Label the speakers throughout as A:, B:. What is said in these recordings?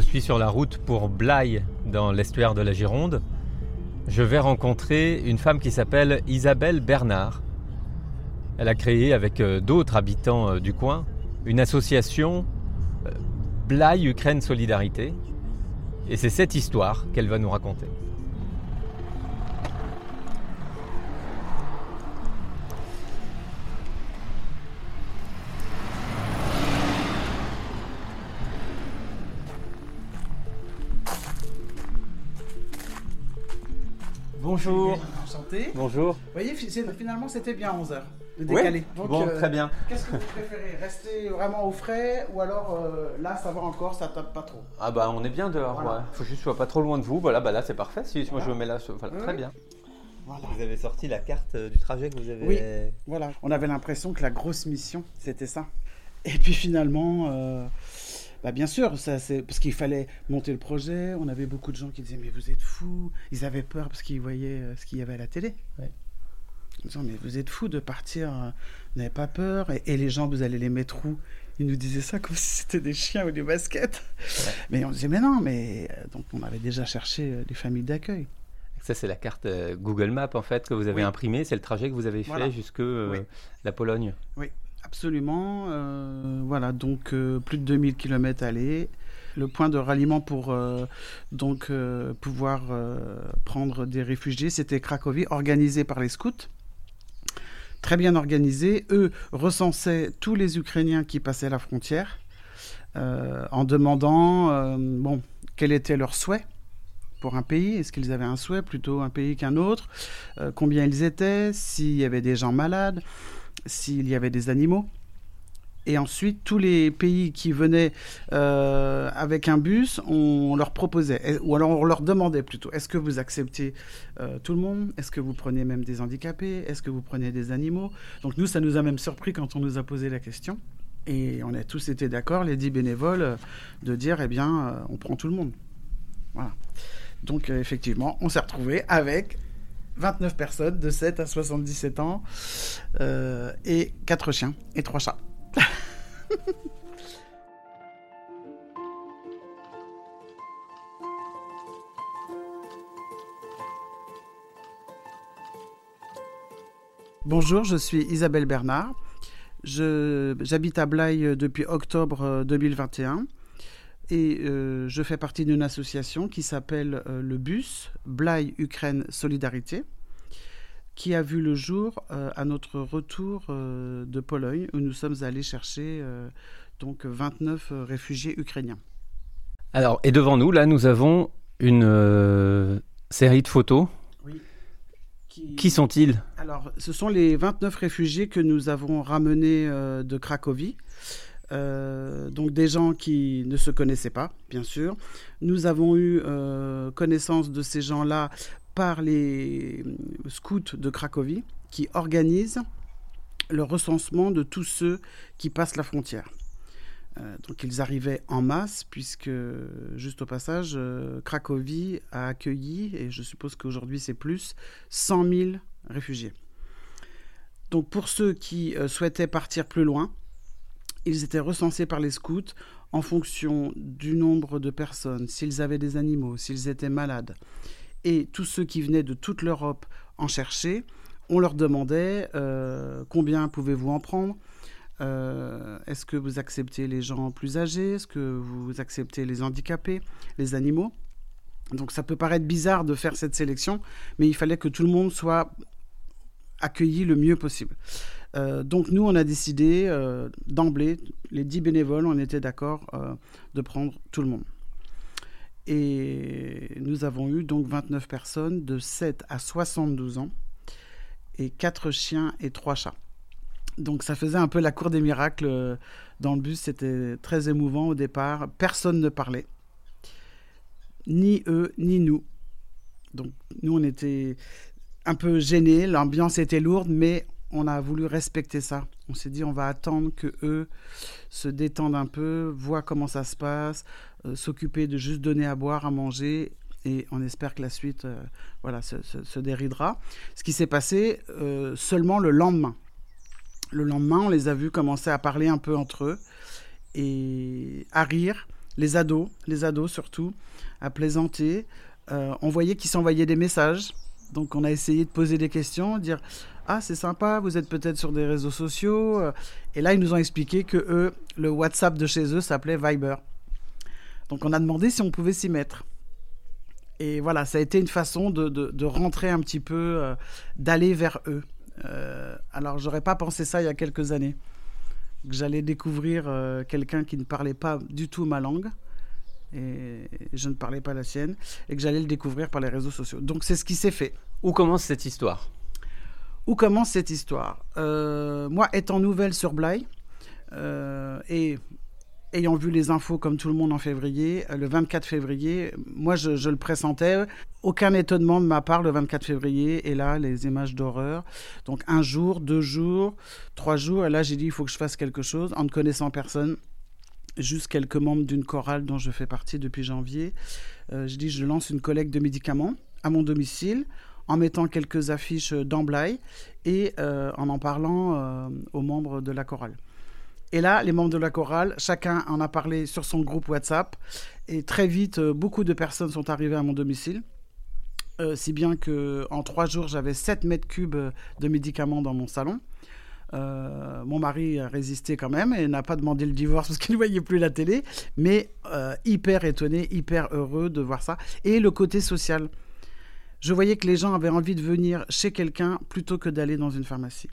A: je suis sur la route pour Blaye, dans l'estuaire de la Gironde, je vais rencontrer une femme qui s'appelle Isabelle Bernard. Elle a créé avec euh, d'autres habitants euh, du coin une association euh, Blaye Ukraine Solidarité. Et c'est cette histoire qu'elle va nous raconter. Bonjour.
B: Enchanté.
A: Bonjour.
B: Vous voyez, finalement, c'était bien 11h de décaler.
A: bon, très bien.
B: Qu'est-ce que vous préférez Rester vraiment au frais ou alors euh, là, ça va encore, ça tape pas trop?
A: Ah bah on est bien dehors,
B: Voilà.
A: ouais. Faut juste que je sois pas trop loin de vous. Voilà, bah là c'est parfait. Si moi je me mets là, voilà,
B: Oui,
A: très
B: oui.
A: bien.
B: Voilà.
A: Vous avez sorti la carte euh, du trajet que vous avez.
B: Oui. Voilà. On avait l'impression que la grosse mission, c'était ça. Et puis finalement, euh, bah bien sûr, ça, c'est parce qu'il fallait monter le projet. On avait beaucoup de gens qui disaient Mais vous êtes fous Ils avaient peur parce qu'ils voyaient euh, ce qu'il y avait à la télé.
A: Ouais.
B: Ils disaient Mais vous êtes fous de partir, euh, vous n'avez pas peur et, et les gens, vous allez les mettre où? Ils nous disaient ça comme si c'était des chiens ou des baskets. Mais on disait Mais non, mais. euh, Donc on avait déjà cherché des familles d'accueil.
A: Ça c'est la carte Google Maps en fait que vous avez
B: Oui.
A: imprimée. C'est le trajet que vous avez fait
B: Voilà.
A: jusque euh,
B: Oui.
A: la Pologne.
B: Absolument. euh, voilà, donc euh, plus de 2000 km aller. Le point de ralliement pour euh, donc pouvoir prendre des réfugiés, c'était Cracovie, organisé par les scouts. Très bien organisé. Eux recensaient tous les Ukrainiens qui passaient la frontière en demandant bon, quel était leur souhait pour un pays. Est-ce qu'ils avaient un souhait plutôt un pays qu'un autre? Combien ils étaient? S'il y avait des gens malades? S'il y avait des animaux. Et ensuite, tous les pays qui venaient euh, avec un bus, on leur proposait, ou alors on leur demandait plutôt, est-ce que vous acceptez euh, tout le monde? Est-ce que vous prenez même des handicapés? Est-ce que vous prenez des animaux? Donc nous, ça nous a même surpris quand on nous a posé la question. Et on a tous été d'accord, les dix bénévoles, de dire, eh bien, euh, on prend tout le monde. Voilà. Donc effectivement, on s'est retrouvés avec 29 personnes de 7 à 77 ans euh, et 4 chiens et 3 chats. Bonjour, je suis Isabelle Bernard. J'habite à Blaye depuis octobre euh, 2021 et euh, je fais partie d'une association qui s'appelle euh, le BUS, Blaye Ukraine Solidarité, qui a vu le jour euh, à notre retour de Pologne où nous sommes allés chercher donc 29 euh, réfugiés ukrainiens.
A: Alors et devant nous là nous avons une série de photos. Qui sont-ils?
B: Alors, ce sont les 29 réfugiés que nous avons ramenés de Cracovie. Euh, donc des gens qui ne se connaissaient pas, bien sûr. Nous avons eu euh, connaissance de ces gens-là par les scouts de Cracovie qui organisent le recensement de tous ceux qui passent la frontière. Euh, donc ils arrivaient en masse puisque, juste au passage, Cracovie a accueilli, et je suppose qu'aujourd'hui c'est plus, 100 000 réfugiés. Donc pour ceux qui souhaitaient partir plus loin, ils étaient recensés par les scouts en fonction du nombre de personnes, s'ils avaient des animaux, s'ils étaient malades. Et tous ceux qui venaient de toute l'Europe en chercher, on leur demandait euh, combien pouvez-vous en prendre? Euh, Est-ce que vous acceptez les gens plus âgés? Est-ce que vous acceptez les handicapés, les animaux? Donc ça peut paraître bizarre de faire cette sélection, mais il fallait que tout le monde soit accueilli le mieux possible. Euh, donc nous, on a décidé euh, d'emblée, les 10 bénévoles, on était d'accord euh, de prendre tout le monde. Et nous avons eu donc 29 personnes de 7 à 72 ans et 4 chiens et 3 chats. Donc ça faisait un peu la cour des miracles dans le bus, c'était très émouvant au départ. Personne ne parlait, ni eux, ni nous. Donc nous, on était un peu gênés, l'ambiance était lourde, mais on a voulu respecter ça. On s'est dit, on va attendre que eux se détendent un peu, voient comment ça se passe, euh, s'occuper de juste donner à boire, à manger, et on espère que la suite, euh, voilà, se, déridera. Ce qui s'est passé euh, seulement le lendemain. Le lendemain, on les a vus commencer à parler un peu entre eux et à rire les ados, les ados surtout, à plaisanter. on voyait qu'ils s'envoyaient des messages. Donc on a essayé de poser des questions, dire ah c'est sympa, vous êtes peut-être sur des réseaux sociaux. Et là ils nous ont expliqué que le WhatsApp de chez eux s'appelait Viber. Donc on a demandé si on pouvait s'y mettre. Et voilà, ça a été une façon de, rentrer un petit peu, euh, d'aller vers eux. Euh, alors j'aurais pas pensé ça il y a quelques années, que j'allais découvrir euh, quelqu'un qui ne parlait pas du tout ma langue et je ne parlais pas la sienne, et que j'allais le découvrir par les réseaux sociaux. Donc c'est ce qui s'est fait.
A: Où commence cette histoire?
B: Où commence cette histoire euh, Moi, étant nouvelle sur Blaye, euh, et ayant vu les infos comme tout le monde en février, euh, le 24 février, moi je, le pressentais. Aucun étonnement de ma part le 24 février. Et là, les images d'horreur. Donc un jour, deux jours, trois jours. Et là, j'ai dit, il faut que je fasse quelque chose en ne connaissant personne juste quelques membres d'une chorale dont je fais partie depuis janvier. Je dis, je lance une collecte de médicaments à mon domicile en mettant quelques affiches d'emblaye et euh, en en parlant euh, aux membres de la chorale. Et là, les membres de la chorale, chacun en a parlé sur son groupe WhatsApp. Et très vite, beaucoup de personnes sont arrivées à mon domicile. si bien qu'en trois jours, j'avais 7 mètres cubes de médicaments dans mon salon. Euh, mon mari a résisté quand même et n'a pas demandé le divorce parce qu'il ne voyait plus la télé, mais euh, hyper étonné, hyper heureux de voir ça. Et le côté social. Je voyais que les gens avaient envie de venir chez quelqu'un plutôt que d'aller dans une pharmacie.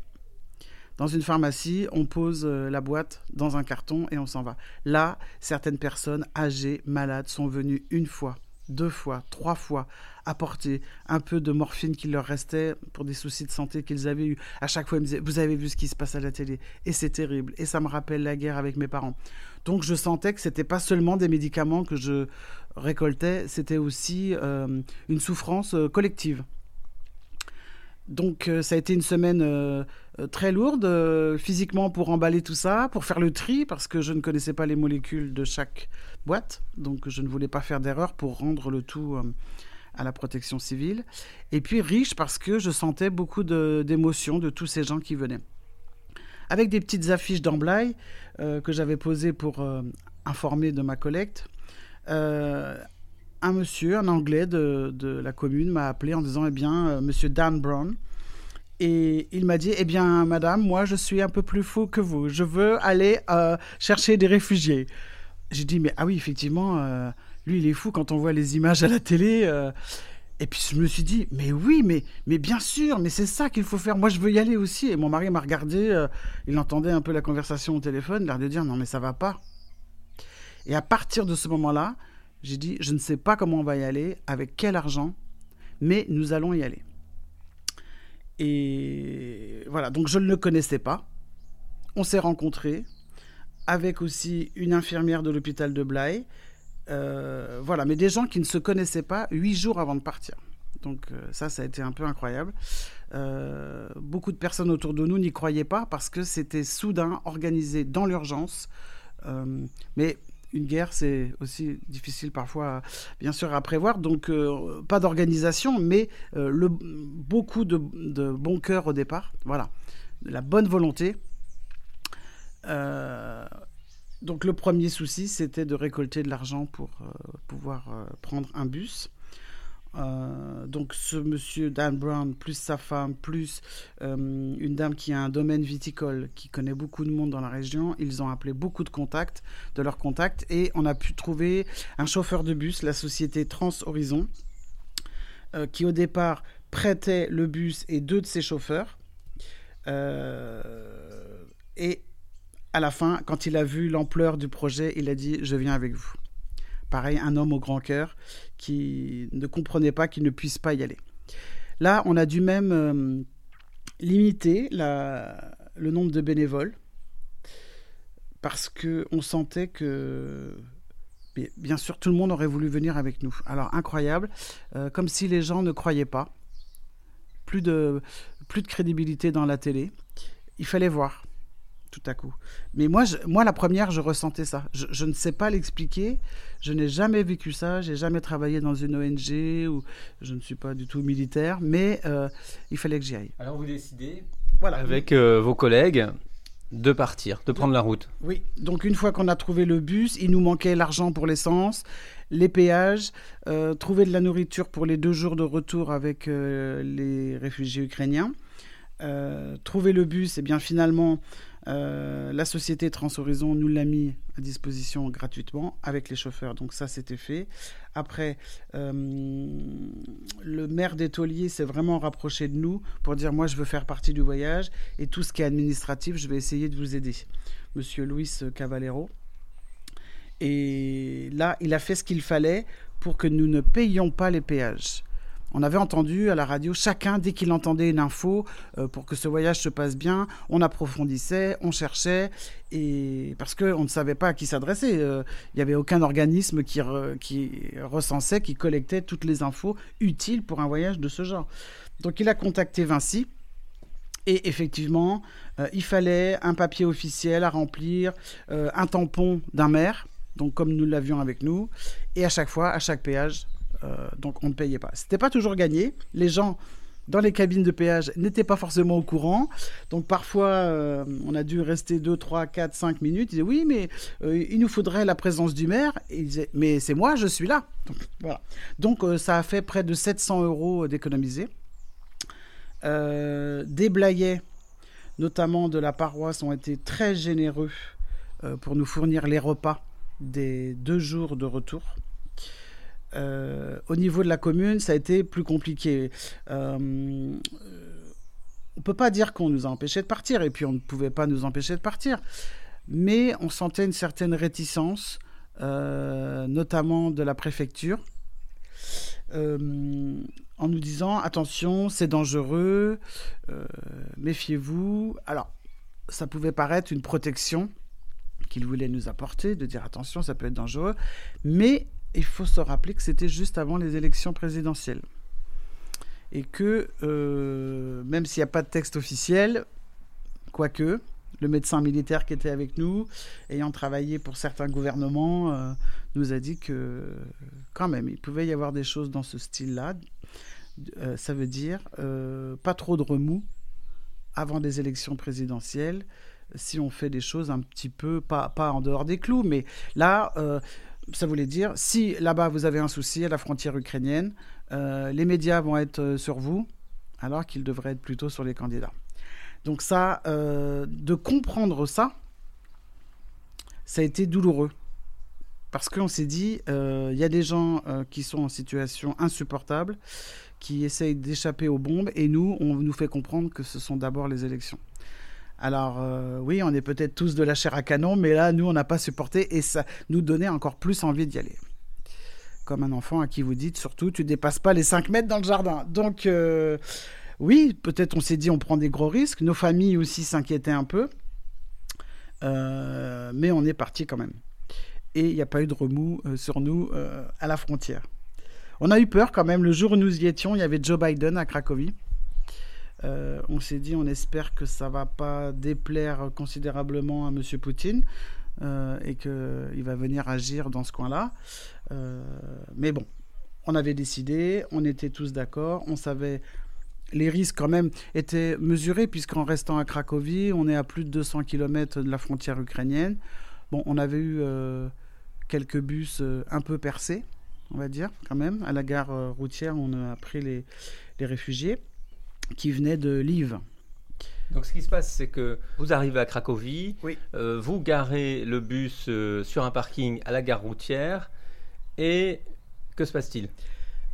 B: Dans une pharmacie, on pose euh, la boîte dans un carton et on s'en va. Là, certaines personnes âgées, malades, sont venues une fois, deux fois, trois fois, apporter un peu de morphine qu'il leur restait pour des soucis de santé qu'ils avaient eu. À chaque fois, ils me disaient, vous avez vu ce qui se passe à la télé, et c'est terrible, et ça me rappelle la guerre avec mes parents. Donc je sentais que c'était pas seulement des médicaments que je récoltais, c'était aussi euh, une souffrance euh, collective. Donc euh, ça a été une semaine très lourde physiquement pour emballer tout ça, pour faire le tri parce que je ne connaissais pas les molécules de chaque boîte, donc je ne voulais pas faire d'erreur pour rendre le tout à la protection civile. Et puis riche parce que je sentais beaucoup d'émotions de, tous ces gens qui venaient. Avec des petites affiches d'emblaye euh, que j'avais posées pour euh, informer de ma collecte. Euh, un monsieur, un Anglais de, la commune, m'a appelé en disant, eh bien, Monsieur Dan Brown, et il m'a dit, eh bien, madame, moi, je suis un peu plus fou que vous. Je veux aller chercher des réfugiés. J'ai dit, mais ah oui, effectivement, lui, il est fou quand on voit les images à la télé. Et puis je me suis dit, mais oui, mais, mais bien sûr, mais c'est ça qu'il faut faire. Moi, je veux y aller aussi. Et mon mari m'a regardé, euh, il entendait un peu la conversation au téléphone, l'air de dire, non, mais ça va pas. Et à partir de ce moment-là, j'ai dit, je ne sais pas comment on va y aller, avec quel argent, mais nous allons y aller. Et voilà, donc je ne le connaissais pas. On s'est rencontrés avec aussi une infirmière de l'hôpital de Blaye euh, voilà, mais des gens qui ne se connaissaient pas huit jours avant de partir. Donc euh, ça, ça a été un peu incroyable. Euh, beaucoup de personnes autour de nous n'y croyaient pas parce que c'était soudain, organisé dans l'urgence. mais une guerre, c'est aussi difficile parfois, bien sûr, à prévoir. Donc, pas d'organisation, mais beaucoup de, de, bon cœur au départ. Voilà, la bonne volonté. Donc le premier souci, c'était de récolter de l'argent pour euh, pouvoir euh, prendre un bus. Euh, donc ce monsieur Dan Brown, plus sa femme, plus une dame qui a un domaine viticole, qui connaît beaucoup de monde dans la région, ils ont appelé beaucoup de contacts, de leurs contacts, et on a pu trouver un chauffeur de bus, la société Trans Horizon, qui au départ prêtait le bus et deux de ses chauffeurs. et à la fin, quand il a vu l'ampleur du projet, il a dit Je viens avec vous. Pareil, un homme au grand cœur qui ne comprenait pas qu'il ne puisse pas y aller. Là, on a dû même euh, limiter le nombre de bénévoles parce qu'on sentait que, bien sûr, tout le monde aurait voulu venir avec nous. Alors, incroyable, euh, comme si les gens ne croyaient pas. Plus de, plus de crédibilité dans la télé. Il fallait voir tout à coup. Mais moi, moi la première, je ressentais ça. Je, ne sais pas l'expliquer. Je n'ai jamais vécu ça. J'ai jamais travaillé dans une ONG ou je ne suis pas du tout militaire. Mais euh, il fallait que j'y aille.
A: Alors vous décidez, voilà. avec euh, vos collègues, de partir, de prendre la route.
B: Oui, donc une fois qu'on a trouvé le bus, il nous manquait l'argent pour l'essence, les péages, euh, trouver de la nourriture pour les deux jours de retour avec euh, les réfugiés ukrainiens. Euh, trouver le bus, et bien finalement, la société Transhorizon nous l'a mis à disposition gratuitement avec les chauffeurs. Donc ça, c'était fait. Après, le maire des Tauliers s'est vraiment rapproché de nous pour dire, moi, je veux faire partie du voyage et tout ce qui est administratif, je vais essayer de vous aider. Monsieur Luis Cavalero. Et là, il a fait ce qu'il fallait pour que nous ne payions pas les péages. On avait entendu à la radio, chacun, dès qu'il entendait une info, euh, pour que ce voyage se passe bien, on approfondissait, on cherchait, et parce qu'on ne savait pas à qui s'adresser. Euh, il n'y avait aucun organisme qui, recensait, qui collectait toutes les infos utiles pour un voyage de ce genre. Donc il a contacté Vinci. Et effectivement, euh, il fallait un papier officiel à remplir, un tampon d'un maire, donc comme nous l'avions avec nous, et à chaque fois, à chaque péage, donc on ne payait pas. C'était pas toujours gagné. Les gens dans les cabines de péage n'étaient pas forcément au courant. Donc parfois, euh, on a dû rester 2, 3, 4, 5 minutes. Ils disaient oui, mais euh, il nous faudrait la présence du maire. Ils disaient, mais c'est moi, je suis là. Donc ça a fait près de 700 euros d'économiser. des blayets, notamment de la paroisse, ont été très généreux pour nous fournir les repas des deux jours de retour. Euh, au niveau de la commune, ça a été plus compliqué. Euh, on ne peut pas dire qu'on nous a empêchés de partir, et puis on ne pouvait pas nous empêcher de partir. Mais on sentait une certaine réticence, euh, notamment de la préfecture, en nous disant attention, c'est dangereux, méfiez-vous. Alors, ça pouvait paraître une protection qu'il voulait nous apporter, de dire attention, ça peut être dangereux, mais il faut se rappeler que c'était juste avant les élections présidentielles. Et que, euh, même s'il n'y a pas de texte officiel, quoique, le médecin militaire qui était avec nous, ayant travaillé pour certains gouvernements, euh, nous a dit que, quand même, il pouvait y avoir des choses dans ce style-là. Euh, ça veut dire pas trop de remous avant des élections présidentielles, si on fait des choses un petit peu, pas, pas en dehors des clous, mais là, ça voulait dire, si là-bas vous avez un souci à la frontière ukrainienne, euh, les médias vont être euh, sur vous, alors qu'ils devraient être plutôt sur les candidats. Donc ça, euh, de comprendre ça, ça a été douloureux. Parce qu'on s'est dit, il y a des gens qui sont en situation insupportable, qui essayent d'échapper aux bombes, et nous, on nous fait comprendre que ce sont d'abord les élections. Alors euh, oui, on est peut-être tous de la chair à canon, mais là, nous, on n'a pas supporté et ça nous donnait encore plus envie d'y aller. Comme un enfant à qui vous dites, surtout, tu dépasses pas les 5 mètres dans le jardin. Donc euh, oui, peut-être on s'est dit, on prend des gros risques. Nos familles aussi s'inquiétaient un peu. Euh, mais on est parti quand même. Et il n'y a pas eu de remous sur nous à la frontière. On a eu peur quand même. Le jour où nous y étions, il y avait Joe Biden à Cracovie. Euh, on s'est dit, on espère que ça va pas déplaire considérablement à M. Poutine euh, et qu'il va venir agir dans ce coin-là. Euh, mais bon, on avait décidé, on était tous d'accord, on savait les risques quand même étaient mesurés puisqu'en restant à Cracovie, on est à plus de 200 km de la frontière ukrainienne. Bon, on avait eu quelques bus un peu percés, on va dire quand même. À la gare routière, on a pris les réfugiés qui venait de Lviv.
A: Donc ce qui se passe, c'est que vous arrivez à Cracovie, euh, vous garez le bus euh, sur un parking à la gare routière, et que se passe-t-il?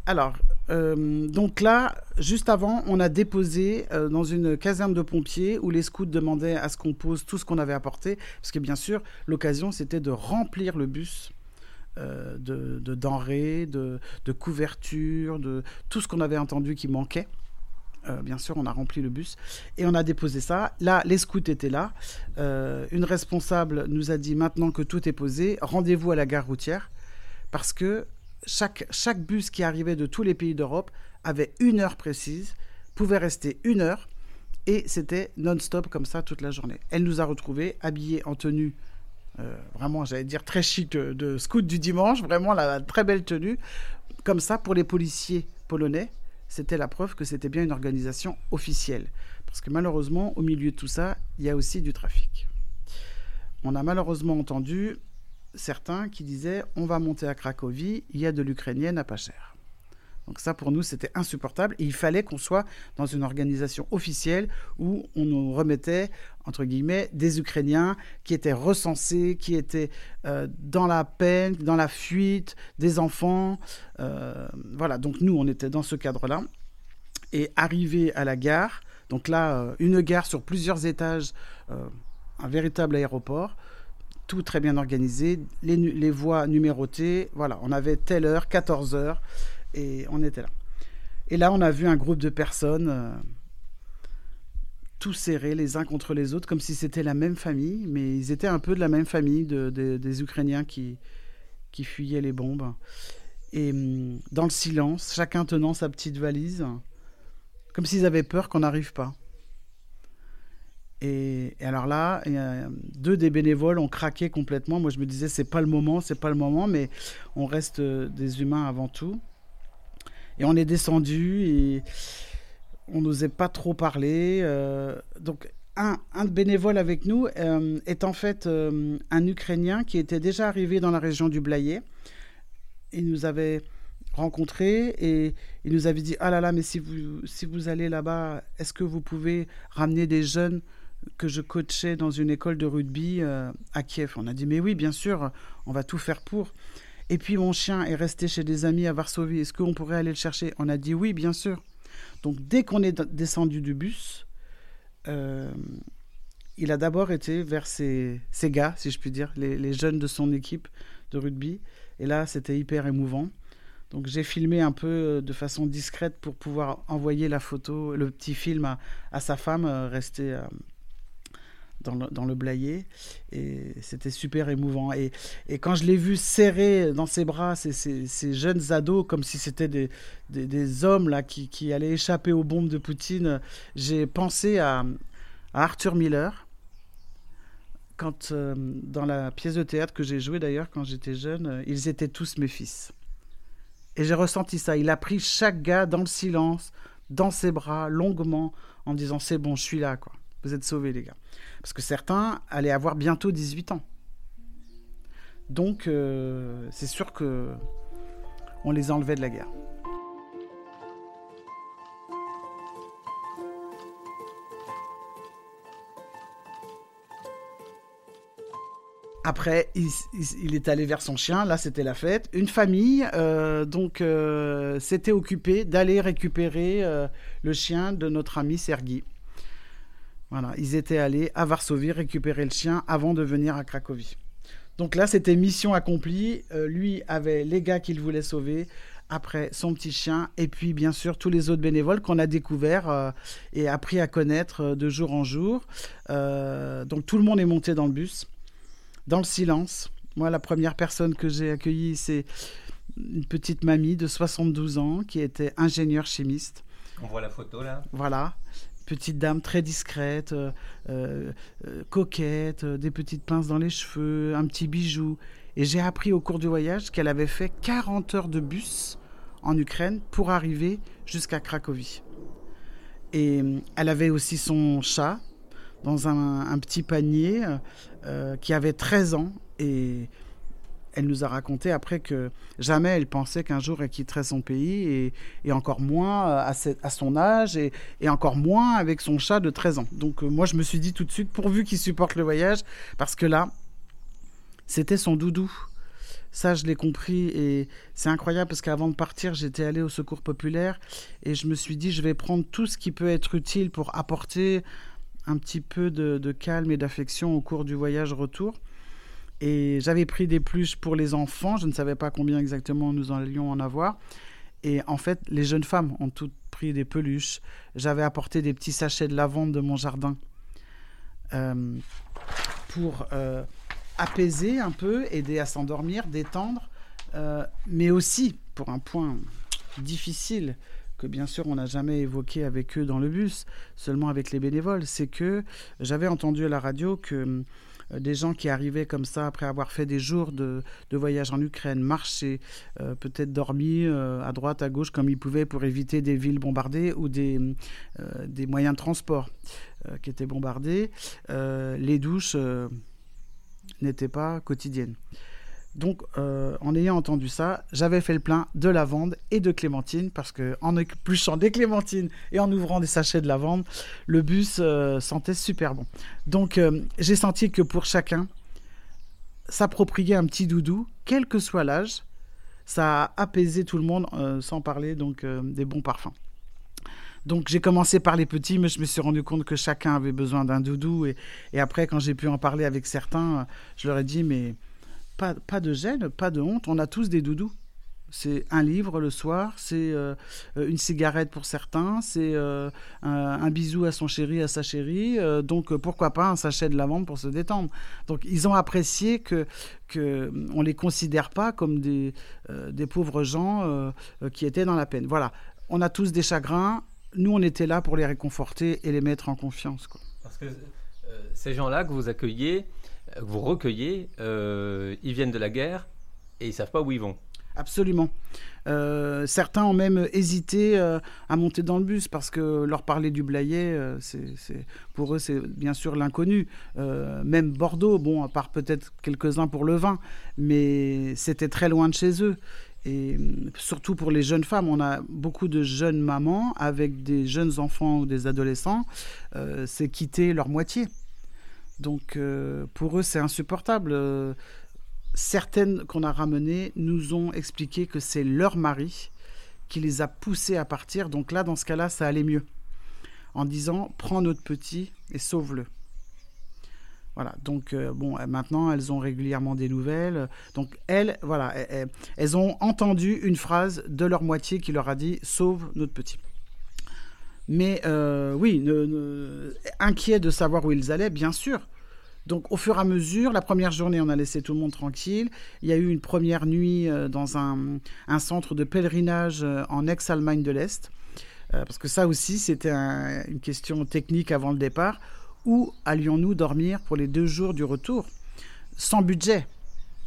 B: Alors, euh, donc là, juste avant, on a déposé dans une caserne de pompiers où les scouts demandaient à ce qu'on pose tout ce qu'on avait apporté, parce que bien sûr, l'occasion, c'était de remplir le bus. De, denrées, de, de couvertures, de tout ce qu'on avait entendu qui manquait. Euh, bien sûr, on a rempli le bus et on a déposé ça. Là, les scouts étaient là. Euh, une responsable nous a dit maintenant que tout est posé, rendez-vous à la gare routière parce que chaque, chaque bus qui arrivait de tous les pays d'Europe avait une heure précise, pouvait rester une heure et c'était non-stop comme ça toute la journée. Elle nous a retrouvés habillés en tenue. Euh, vraiment, j'allais dire très chic de, scout du dimanche, vraiment la très belle tenue, comme ça pour les policiers polonais c'était la preuve que c'était bien une organisation officielle. Parce que malheureusement, au milieu de tout ça, il y a aussi du trafic. On a malheureusement entendu certains qui disaient on va monter à Cracovie, il y a de l'ukrainienne à pas cher. Donc ça, pour nous, c'était insupportable. Il fallait qu'on soit dans une organisation officielle où on nous remettait, entre guillemets, des Ukrainiens qui étaient recensés, qui étaient euh, dans la peine, dans la fuite, des enfants. Euh, voilà, donc nous, on était dans ce cadre-là. Et arrivé à la gare, donc là, euh, une gare sur plusieurs étages, un véritable aéroport, tout très bien organisé, les voies numérotées. Voilà, on avait telle heure, 14 heures et on était là. Et là, on a vu un groupe de personnes euh, tous serrés les uns contre les autres, comme si c'était la même famille, mais ils étaient un peu de la même famille de, des Ukrainiens qui, qui fuyaient les bombes. Et hum, dans le silence, chacun tenant sa petite valise, comme s'ils avaient peur qu'on n'arrive pas. Et, alors là, deux des bénévoles ont craqué complètement. Moi, je me disais, c'est pas le moment, c'est pas le moment, mais on reste euh, des humains avant tout. Et on est descendu et on n'osait pas trop parler. Euh, donc, un, un bénévole avec nous euh, est en fait euh, un Ukrainien qui était déjà arrivé dans la région du Blayet. Il nous avait rencontrés et il nous avait dit Ah là là, mais si vous, si vous allez là-bas, est-ce que vous pouvez ramener des jeunes que je coachais dans une école de rugby à Kiev? On a dit Mais oui, bien sûr, on va tout faire pour. Et puis mon chien est resté chez des amis à Varsovie. Est-ce qu'on pourrait aller le chercher? On a dit oui, bien sûr. Donc dès qu'on est descendu du bus, euh, il a d'abord été vers ses, gars, si je puis dire, les, jeunes de son équipe de rugby. Et là, c'était hyper émouvant. Donc j'ai filmé un peu euh, de façon discrète pour pouvoir envoyer la photo, le petit film à, sa femme, euh, restée dans le, dans Blayet. Et c'était super émouvant. Et, quand je l'ai vu serrer dans ses bras ces, jeunes ados, comme si c'était des, des, hommes là, qui, qui, allaient échapper aux bombes de Poutine, j'ai pensé à, Arthur Miller. Quand, euh, dans la pièce de théâtre que j'ai jouée d'ailleurs quand j'étais jeune, euh, ils étaient tous mes fils. Et j'ai ressenti ça. Il a pris chaque gars dans le silence, dans ses bras, longuement, en disant c'est bon, je suis là, quoi. Vous êtes sauvés, les gars. Parce que certains allaient avoir bientôt 18 ans. Donc, euh, c'est sûr que on les enlevait de la guerre. Après, il, est allé vers son chien. Là, c'était la fête. Une famille, euh, donc, euh, s'était occupée d'aller récupérer le chien de notre ami Sergi. Voilà, ils étaient allés à Varsovie récupérer le chien avant de venir à Cracovie. Donc là, c'était mission accomplie. Euh, lui avait les gars qu'il voulait sauver, après son petit chien, et puis bien sûr tous les autres bénévoles qu'on a découverts euh, et appris à connaître euh, de jour en jour. donc tout le monde est monté dans le bus, dans le silence. Moi, la première personne que j'ai accueillie, c'est une petite mamie de 72 ans qui était ingénieure chimiste.
A: On voit la photo là.
B: Voilà petite dame très discrète, euh, euh, euh, coquette, des petites pinces dans les cheveux, un petit bijou. Et j'ai appris au cours du voyage qu'elle avait fait 40 heures de bus en Ukraine pour arriver jusqu'à Cracovie. Et elle avait aussi son chat dans un, petit panier qui avait 13 ans. Et elle nous a raconté après que jamais elle pensait qu'un jour elle quitterait son pays et, encore moins euh, à, son âge et, encore moins avec son chat de 13 ans. Donc euh, moi je me suis dit tout de suite pourvu qu'il supporte le voyage parce que là c'était son doudou. Ça, je l'ai compris et c'est incroyable parce qu'avant de partir, j'étais allé au secours populaire et je me suis dit, je vais prendre tout ce qui peut être utile pour apporter un petit peu de calme et d'affection au cours du voyage retour. Et j'avais pris des pluches pour les enfants. Je ne savais pas combien exactement nous allions en avoir. Et en fait, les jeunes femmes ont toutes pris des peluches. J'avais apporté des petits sachets de lavande de mon jardin euh, pour euh, apaiser un peu, aider à s'endormir, détendre, euh, mais aussi pour un point difficile que bien sûr on n'a jamais évoqué avec eux dans le bus, seulement avec les bénévoles, c'est que j'avais entendu à la radio que des gens qui arrivaient comme ça après avoir fait des jours de, voyage en Ukraine, marcher, peut-être dormi à droite, à gauche comme ils pouvaient pour éviter des villes bombardées ou des, des moyens de transport qui étaient bombardés. les douches n'étaient pas quotidiennes. Donc, euh, en ayant entendu ça, j'avais fait le plein de lavande et de clémentine parce que en épluchant des clémentines et en ouvrant des sachets de lavande, le bus euh, sentait super bon. Donc, euh, j'ai senti que pour chacun, s'approprier un petit doudou, quel que soit l'âge, ça a apaisé tout le monde, sans parler donc des bons parfums. Donc j'ai commencé par les petits, mais je me suis rendu compte que chacun avait besoin d'un doudou. Et, et après, quand j'ai pu en parler avec certains, je leur ai dit, mais pas, de gêne, pas de honte, on a tous des doudous. C'est un livre le soir, c'est euh, une cigarette pour certains, c'est euh, un, bisou à son chéri, à sa chérie. Euh, donc pourquoi pas un sachet de lavande pour se détendre. Donc ils ont apprécié que, que on les considère pas comme des, des pauvres gens qui étaient dans la peine. Voilà, on a tous des chagrins. Nous on était là pour les réconforter et les mettre en confiance.
A: Parce que ces gens-là que vous accueillez, vous recueillez, euh, ils viennent de la guerre et ils savent pas où ils vont.
B: Absolument. Euh, certains ont même hésité euh, à monter dans le bus parce que leur parler du Blayet, c'est, pour eux, c'est bien sûr l'inconnu. même Bordeaux, bon, à part peut-être quelques-uns pour le vin, mais c'était très loin de chez eux. Et surtout pour les jeunes femmes, on a beaucoup de jeunes mamans avec des jeunes enfants ou des adolescents, c'est quitter leur moitié. Donc euh, pour eux, c'est insupportable. Euh, certaines qu'on a ramenées nous ont expliqué que c'est leur mari qui les a poussées à partir. Donc là, dans ce cas-là, ça allait mieux. En disant, prends notre petit et sauve-le. Voilà, donc euh, bon, maintenant elles ont régulièrement des nouvelles. Donc elles, voilà, elles, ont entendu une phrase de leur moitié qui leur a dit sauve notre petit. Mais oui, ne, inquiet de savoir où ils allaient, bien sûr. Donc au fur et à mesure, la première journée, on a laissé tout le monde tranquille. Il y a eu une première nuit euh, dans un, centre de pèlerinage euh, en ex-Allemagne de l'Est. parce que ça aussi, c'était une question technique avant le départ. Où allions-nous dormir pour les deux jours du retour? Sans budget,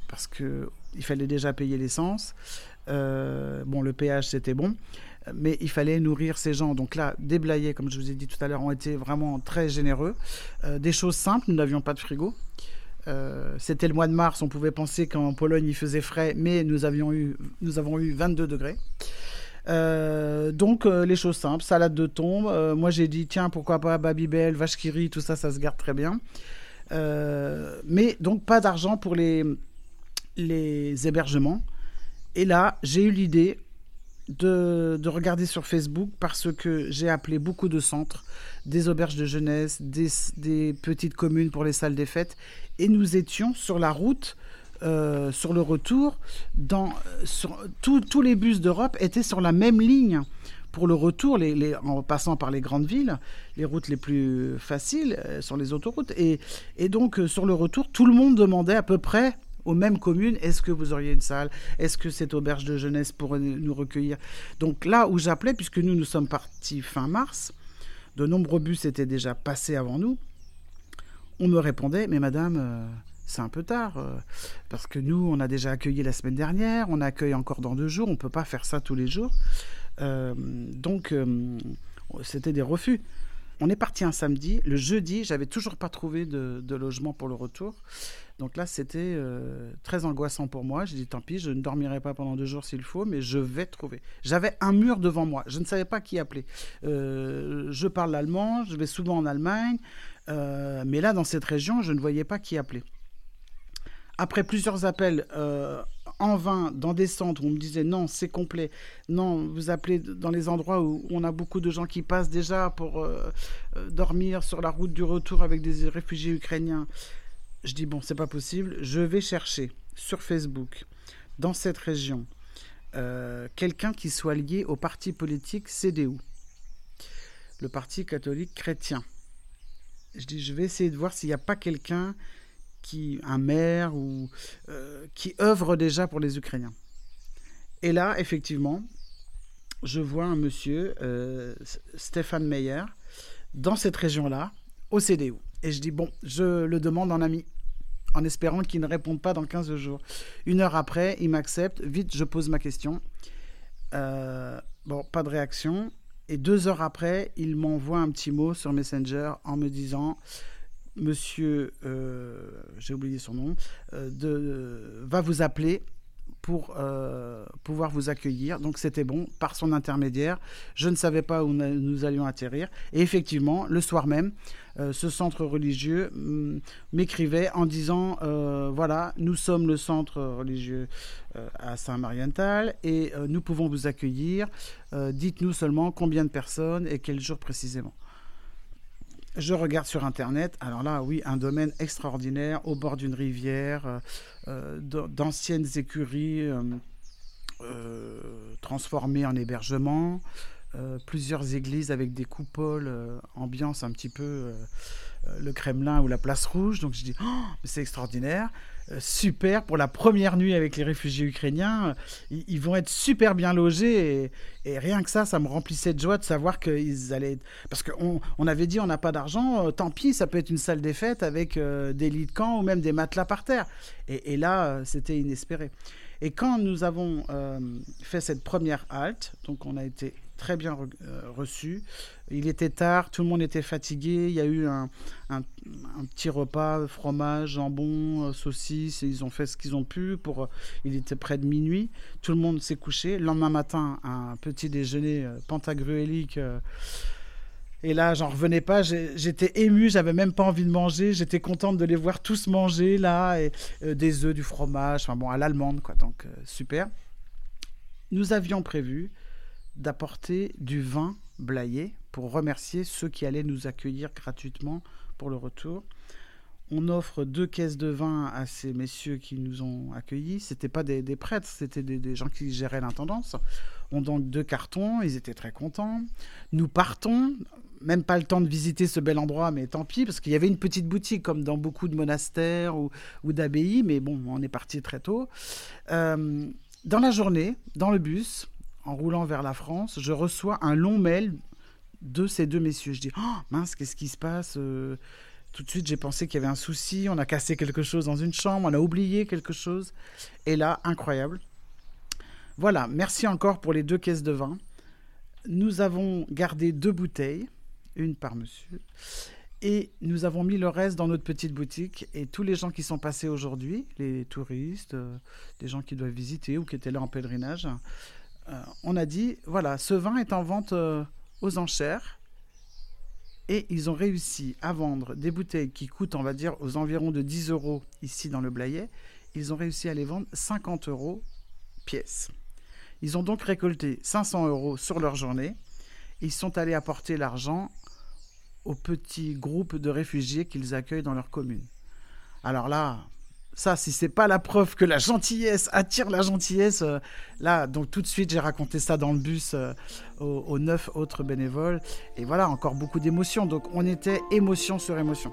B: parce qu'il fallait déjà payer l'essence. bon, le péage, c'était bon mais il fallait nourrir ces gens. Donc là, des blayets, comme je vous ai dit tout à l'heure, ont été vraiment très généreux. Euh, des choses simples, nous n'avions pas de frigo. Euh, c'était le mois de mars, on pouvait penser qu'en Pologne il faisait frais, mais nous, avions eu, nous avons eu 22 degrés. Euh, donc les choses simples, salade de tombe. moi j'ai dit tiens pourquoi pas Babybel, vache qui tout ça ça se garde très bien. mais donc pas d'argent pour les, les hébergements. Et là j'ai eu l'idée, de, regarder sur Facebook parce que j'ai appelé beaucoup de centres, des auberges de jeunesse, des, petites communes pour les salles des fêtes, et nous étions sur la route. Euh, sur le retour, dans, sur, tous les bus d'Europe étaient sur la même ligne pour le retour, les, en passant par les grandes villes, les routes les plus faciles euh, sont les autoroutes. Et, et donc, euh, sur le retour, tout le monde demandait à peu près aux mêmes communes, est-ce que vous auriez une salle? Est-ce que cette auberge de jeunesse pourrait nous recueillir? Donc là où j'appelais, puisque nous, nous sommes partis fin mars, de nombreux bus étaient déjà passés avant nous, on me répondait, mais madame, euh, c'est un peu tard, euh, parce que nous, on a déjà accueilli la semaine dernière, on accueille encore dans deux jours, on ne peut pas faire ça tous les jours. Euh, donc, c'était des refus. On est parti un samedi. Le jeudi, j'avais toujours pas trouvé de, logement pour le retour. Donc là, c'était euh, très angoissant pour moi. J'ai dit tant pis, je ne dormirai pas pendant deux jours s'il faut, mais je vais trouver. J'avais un mur devant moi. Je ne savais pas qui appeler. Euh, je parle l'allemand, je vais souvent en Allemagne, euh, mais là, dans cette région, je ne voyais pas qui appeler. Après plusieurs appels en vain dans des centres où on me disait non, c'est complet. Non, vous appelez dans les endroits où on a beaucoup de gens qui passent déjà pour euh, euh, dormir sur la route du retour avec des réfugiés ukrainiens. Je dis bon, c'est pas possible. Je vais chercher sur Facebook dans cette région euh, quelqu'un qui soit lié au parti politique CDU, le parti catholique chrétien. Je dis je vais essayer de voir s'il n'y a pas quelqu'un qui, un maire ou euh, qui œuvre déjà pour les Ukrainiens. Et là, effectivement, je vois un monsieur, euh, Stéphane Meyer, dans cette région-là, au CDU. Et je dis, bon, je le demande en ami. en espérant qu'il ne réponde pas dans 15 jours. Une heure après, il m'accepte. Vite, je pose ma question. Euh, bon, pas de réaction. Et deux heures après, il m'envoie un petit mot sur Messenger en me disant Monsieur, euh, j'ai oublié son nom, euh, va vous appeler pour euh, pouvoir vous accueillir. Donc c'était bon, par son intermédiaire. Je ne savais pas où nous allions atterrir. Et effectivement, le soir même, ce centre religieux mm, m'écrivait en disant, voilà, nous sommes le centre religieux à Saint-Marienthal et nous pouvons vous accueillir. Dites-nous seulement combien de personnes et quel jour précisément. Je regarde sur Internet. Alors là, oui, un domaine extraordinaire, au bord d'une rivière, euh, euh, d'anciennes écuries euh, transformées en hébergement, plusieurs églises avec des coupoles, ambiance un petit peu le Kremlin ou la Place Rouge. Donc je dis, oh, c'est extraordinaire. Euh, super pour la première nuit avec les réfugiés ukrainiens. Ils, vont être super bien logés et, rien que ça, ça me remplissait de joie de savoir qu'ils allaient. Parce qu'on on avait dit on n'a pas d'argent, euh, tant pis, ça peut être une salle des fêtes avec euh, des lits de camp ou même des matelas par terre. Et, là, c'était inespéré. Et quand nous avons fait cette première halte, donc on a été très bien reçus, il était tard, tout le monde était fatigué. Il y a eu un, petit repas, fromage, jambon, euh, saucisse. Ils ont fait ce qu'ils ont pu. Pour, euh, il était près de minuit. Tout le monde s'est couché. Le lendemain matin, un petit déjeuner euh, pentagruélique. Et là, j'en revenais pas. J'étais ému. J'avais même pas envie de manger. J'étais contente de les voir tous manger là, et, des œufs, du fromage. Enfin bon, à l'allemande quoi. Donc super. Nous avions prévu d'apporter du vin Blayé pour remercier ceux qui allaient nous accueillir gratuitement pour le retour. On offre deux caisses de vin à ces messieurs qui nous ont accueillis. C'était pas des, prêtres, c'était des, gens qui géraient l'intendance. On donc deux cartons, ils étaient très contents. Nous partons, même pas le temps de visiter ce bel endroit, mais tant pis, parce qu'il y avait une petite boutique comme dans beaucoup de monastères ou, d'abbayes, mais bon, on est parti très tôt. Euh, dans la journée, dans le bus, en roulant vers la France, je reçois un long mail de ces deux messieurs. Je dis oh, mince, qu'est-ce qui se passe euh, Tout de suite, j'ai pensé qu'il y avait un souci. On a cassé quelque chose dans une chambre, on a oublié quelque chose. Et là, incroyable. Voilà, merci encore pour les deux caisses de vin. Nous avons gardé deux bouteilles, une par monsieur. Et nous avons mis le reste dans notre petite boutique. Et tous les gens qui sont passés aujourd'hui, les touristes, euh, des gens qui doivent visiter ou qui étaient là en pèlerinage, euh, on a dit, voilà, ce vin est en vente euh, aux enchères. Et ils ont réussi à vendre des bouteilles qui coûtent, on va dire, aux environs de 10 euros ici dans le Blayet. Ils ont réussi à les vendre 50 euros pièce. Ils ont donc récolté 500 euros sur leur journée. Ils sont allés apporter l'argent aux petits groupes de réfugiés qu'ils accueillent dans leur commune. Alors là, ça, si c'est pas la preuve que la gentillesse attire la gentillesse, euh, là, donc tout de suite, j'ai raconté ça dans le bus euh, aux, neuf autres bénévoles. Et voilà, encore beaucoup d'émotions. Donc, on était émotion sur émotion.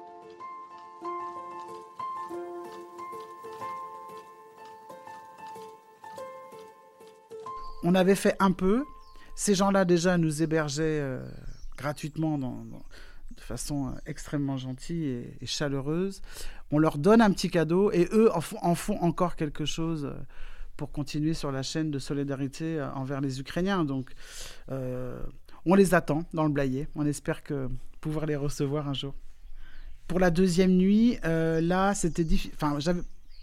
B: On avait fait un peu. Ces gens-là, déjà, nous hébergeaient euh, gratuitement dans de façon euh, extrêmement gentille et, chaleureuse. On leur donne un petit cadeau et eux en font, encore quelque chose euh, pour continuer sur la chaîne de solidarité euh, envers les Ukrainiens. Donc, on les attend dans le Blayet. On espère que pouvoir les recevoir un jour. Pour la deuxième nuit, là, c'était difficile. Enfin,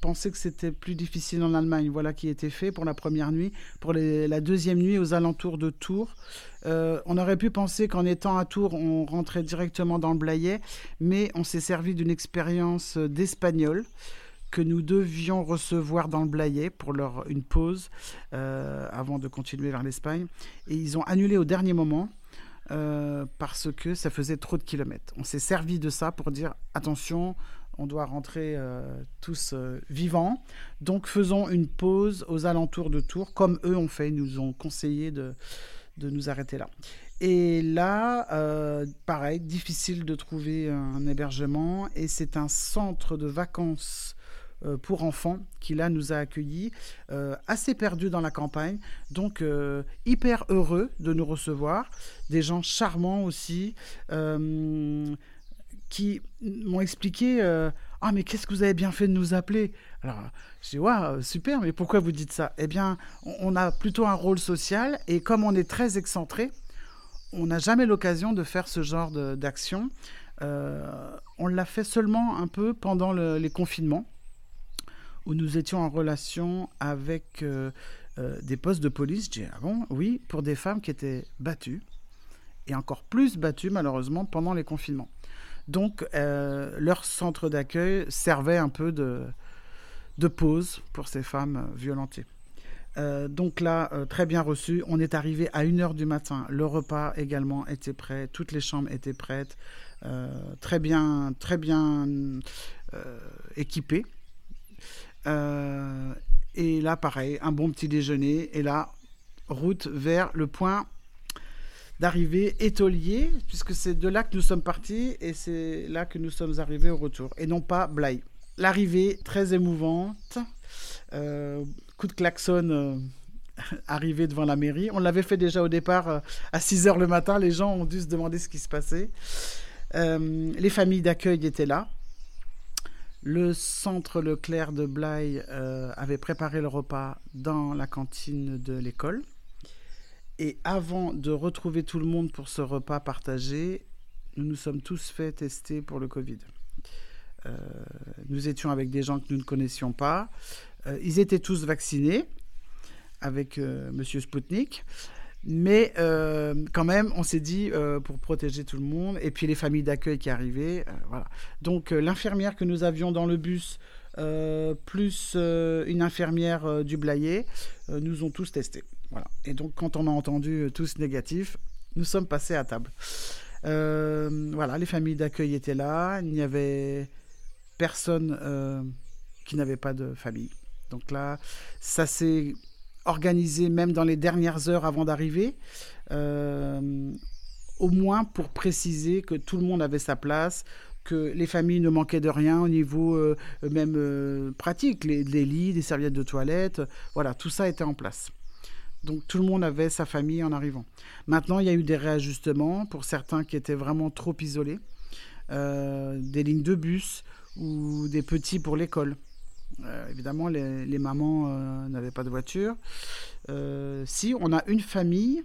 B: pensé que c'était plus difficile en Allemagne. Voilà qui était fait pour la première nuit. Pour la deuxième nuit, aux alentours de Tours, euh, on aurait pu penser qu'en étant à Tours, on rentrait directement dans le Blayet, mais on s'est servi d'une expérience d'espagnol que nous devions recevoir dans le Blayet pour leur une pause euh, avant de continuer vers l'Espagne. Et ils ont annulé au dernier moment. Euh, parce que ça faisait trop de kilomètres. On s'est servi de ça pour dire attention, on doit rentrer euh, tous euh, vivants. Donc faisons une pause aux alentours de Tours, comme eux ont fait, ils nous ont conseillé de, de nous arrêter là. Et là, euh, pareil, difficile de trouver un hébergement, et c'est un centre de vacances pour enfants qui là nous a accueillis, assez perdus dans la campagne, donc hyper heureux de nous recevoir, des gens charmants aussi qui m'ont expliqué euh, Ah, mais qu'est-ce que vous avez bien fait de nous appeler? Alors, je dis Ouais, super, mais pourquoi vous dites ça? Eh bien, on a plutôt un rôle social et comme on est très excentré, on n'a jamais l'occasion de faire ce genre d'action. Euh, on l'a fait seulement un peu pendant les confinements, où nous étions en relation avec euh, des postes de police. Dis, ah bon? Oui, pour des femmes qui étaient battues, et encore plus battues malheureusement pendant les confinements. Donc, leur centre d'accueil servait un peu de, pause pour ces femmes violentées. Euh, donc là, euh, très bien reçu. On est arrivé à 1h du matin. Le repas également était prêt. Toutes les chambres étaient prêtes. Euh, très bien, très bien équipées. et là, pareil, un bon petit déjeuner. Et là, route vers le point d'arrivée étolier, puisque c'est de là que nous sommes partis et c'est là que nous sommes arrivés au retour. Et non pas Blaye. L'arrivée, très émouvante coup de klaxon euh, arrivé devant la mairie. On l'avait fait déjà au départ euh, à 6 h le matin. Les gens ont dû se demander ce qui se passait. Euh, les familles d'accueil étaient là. Le centre Leclerc de Blaye avait préparé le repas dans la cantine de l'école. Et avant de retrouver tout le monde pour ce repas partagé, nous nous sommes tous fait tester pour le Covid. nous étions avec des gens que nous ne connaissions pas. Euh, ils étaient tous vaccinés avec euh, Monsieur Spoutnik. Mais euh, quand même, on s'est dit pour protéger tout le monde et puis les familles d'accueil qui arrivaient, voilà. Donc l'infirmière que nous avions dans le bus, plus une infirmière du Blayet, nous ont tous testés. Et donc quand on a entendu tous négatifs, nous sommes passés à table. voilà, les familles d'accueil étaient là. Il n'y avait personne qui n'avait pas de famille. Donc là, ça s'est organisé même dans les dernières heures avant d'arriver, euh, au moins pour préciser que tout le monde avait sa place, que les familles ne manquaient de rien au niveau euh, même euh, pratique, les, lits, les serviettes de toilette, voilà, tout ça était en place. Donc tout le monde avait sa famille en arrivant. Maintenant, il y a eu des réajustements pour certains qui étaient vraiment trop isolés, des lignes de bus ou des petits pour l'école. Euh, évidemment, les, mamans euh, n'avaient pas de voiture. Euh, si, on a une famille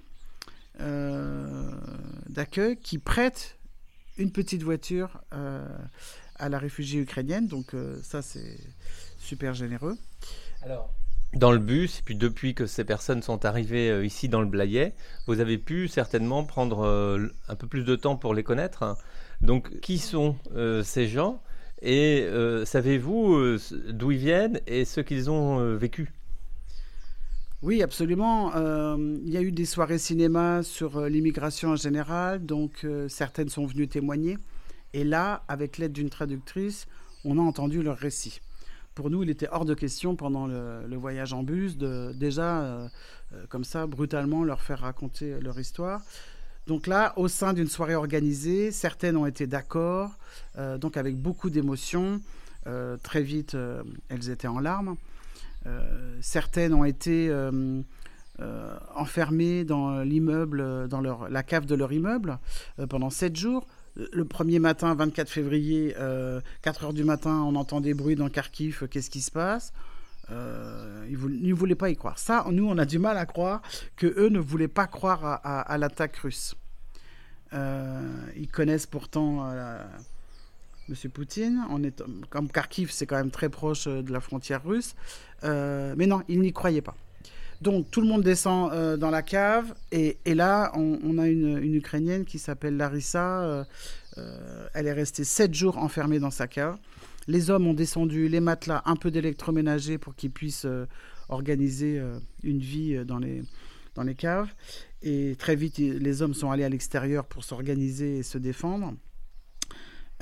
B: d'accueil qui prête une petite voiture à la réfugiée ukrainienne. Donc ça, c'est super généreux.
A: Alors, dans le bus, et puis depuis que ces personnes sont arrivées ici dans le Blayet, vous avez pu certainement prendre un peu plus de temps pour les connaître. Donc, qui sont ces gens et euh, savez-vous euh, d'où ils viennent et ce qu'ils ont euh, vécu?
B: Oui, absolument. il y a eu des soirées cinéma sur l'immigration en général, donc certaines sont venues témoigner. Et là, avec l'aide d'une traductrice, on a entendu leur récit. Pour nous, il était hors de question pendant le, voyage en bus de déjà, comme ça, brutalement leur faire raconter leur histoire. Donc là, au sein d'une soirée organisée, certaines ont été d'accord, euh, donc avec beaucoup d'émotions. Euh, très vite, euh, elles étaient en larmes. certaines ont été enfermées dans l'immeuble, leur, la cave de leur immeuble, pendant sept jours. Le premier matin, 24 février, 4 heures du matin, on entend des bruits dans Kharkiv. Qu'est-ce qui se passe? Ils, ne voulaient pas y croire. Ça, nous, on a du mal à croire que eux ne voulaient pas croire à, l'attaque russe. ils connaissent pourtant Monsieur Poutine. Comme Kharkiv, c'est quand même très proche euh, de la frontière russe. Euh, mais non, il n'y croyait pas. Donc tout le monde descend euh, dans la cave et, là on, a une, Ukrainienne qui s'appelle Larissa. elle est restée sept jours enfermée dans sa cave. Les hommes ont descendu les matelas, un peu d'électroménager pour qu'ils puissent organiser une vie dans les, dans les caves. Et très vite, les hommes sont allés à l'extérieur pour s'organiser et se défendre.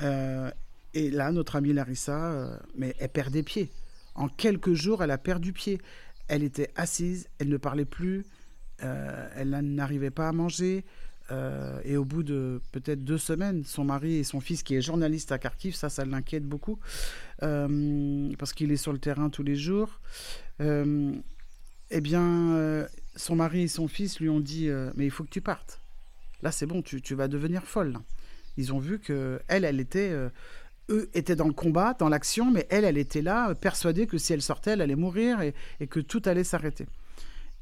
B: Euh, et là, notre amie Larissa, euh, mais elle perd des pieds. En quelques jours, elle a perdu pied. Elle était assise, elle ne parlait plus, euh, elle n'arrivait pas à manger. et au bout de peut-être deux semaines, son mari et son fils, qui est journaliste à Kharkiv, ça, ça l'inquiète beaucoup, parce qu'il est sur le terrain tous les jours. eh bien, son mari et son fils lui ont dit Mais il faut que tu partes. Là, c'est bon, tu, tu vas devenir folle ils ont vu que elle, elle était euh, eux étaient dans le combat, dans l'action, mais elle, elle était là, persuadée que si elle sortait, elle allait mourir et, que tout allait s'arrêter.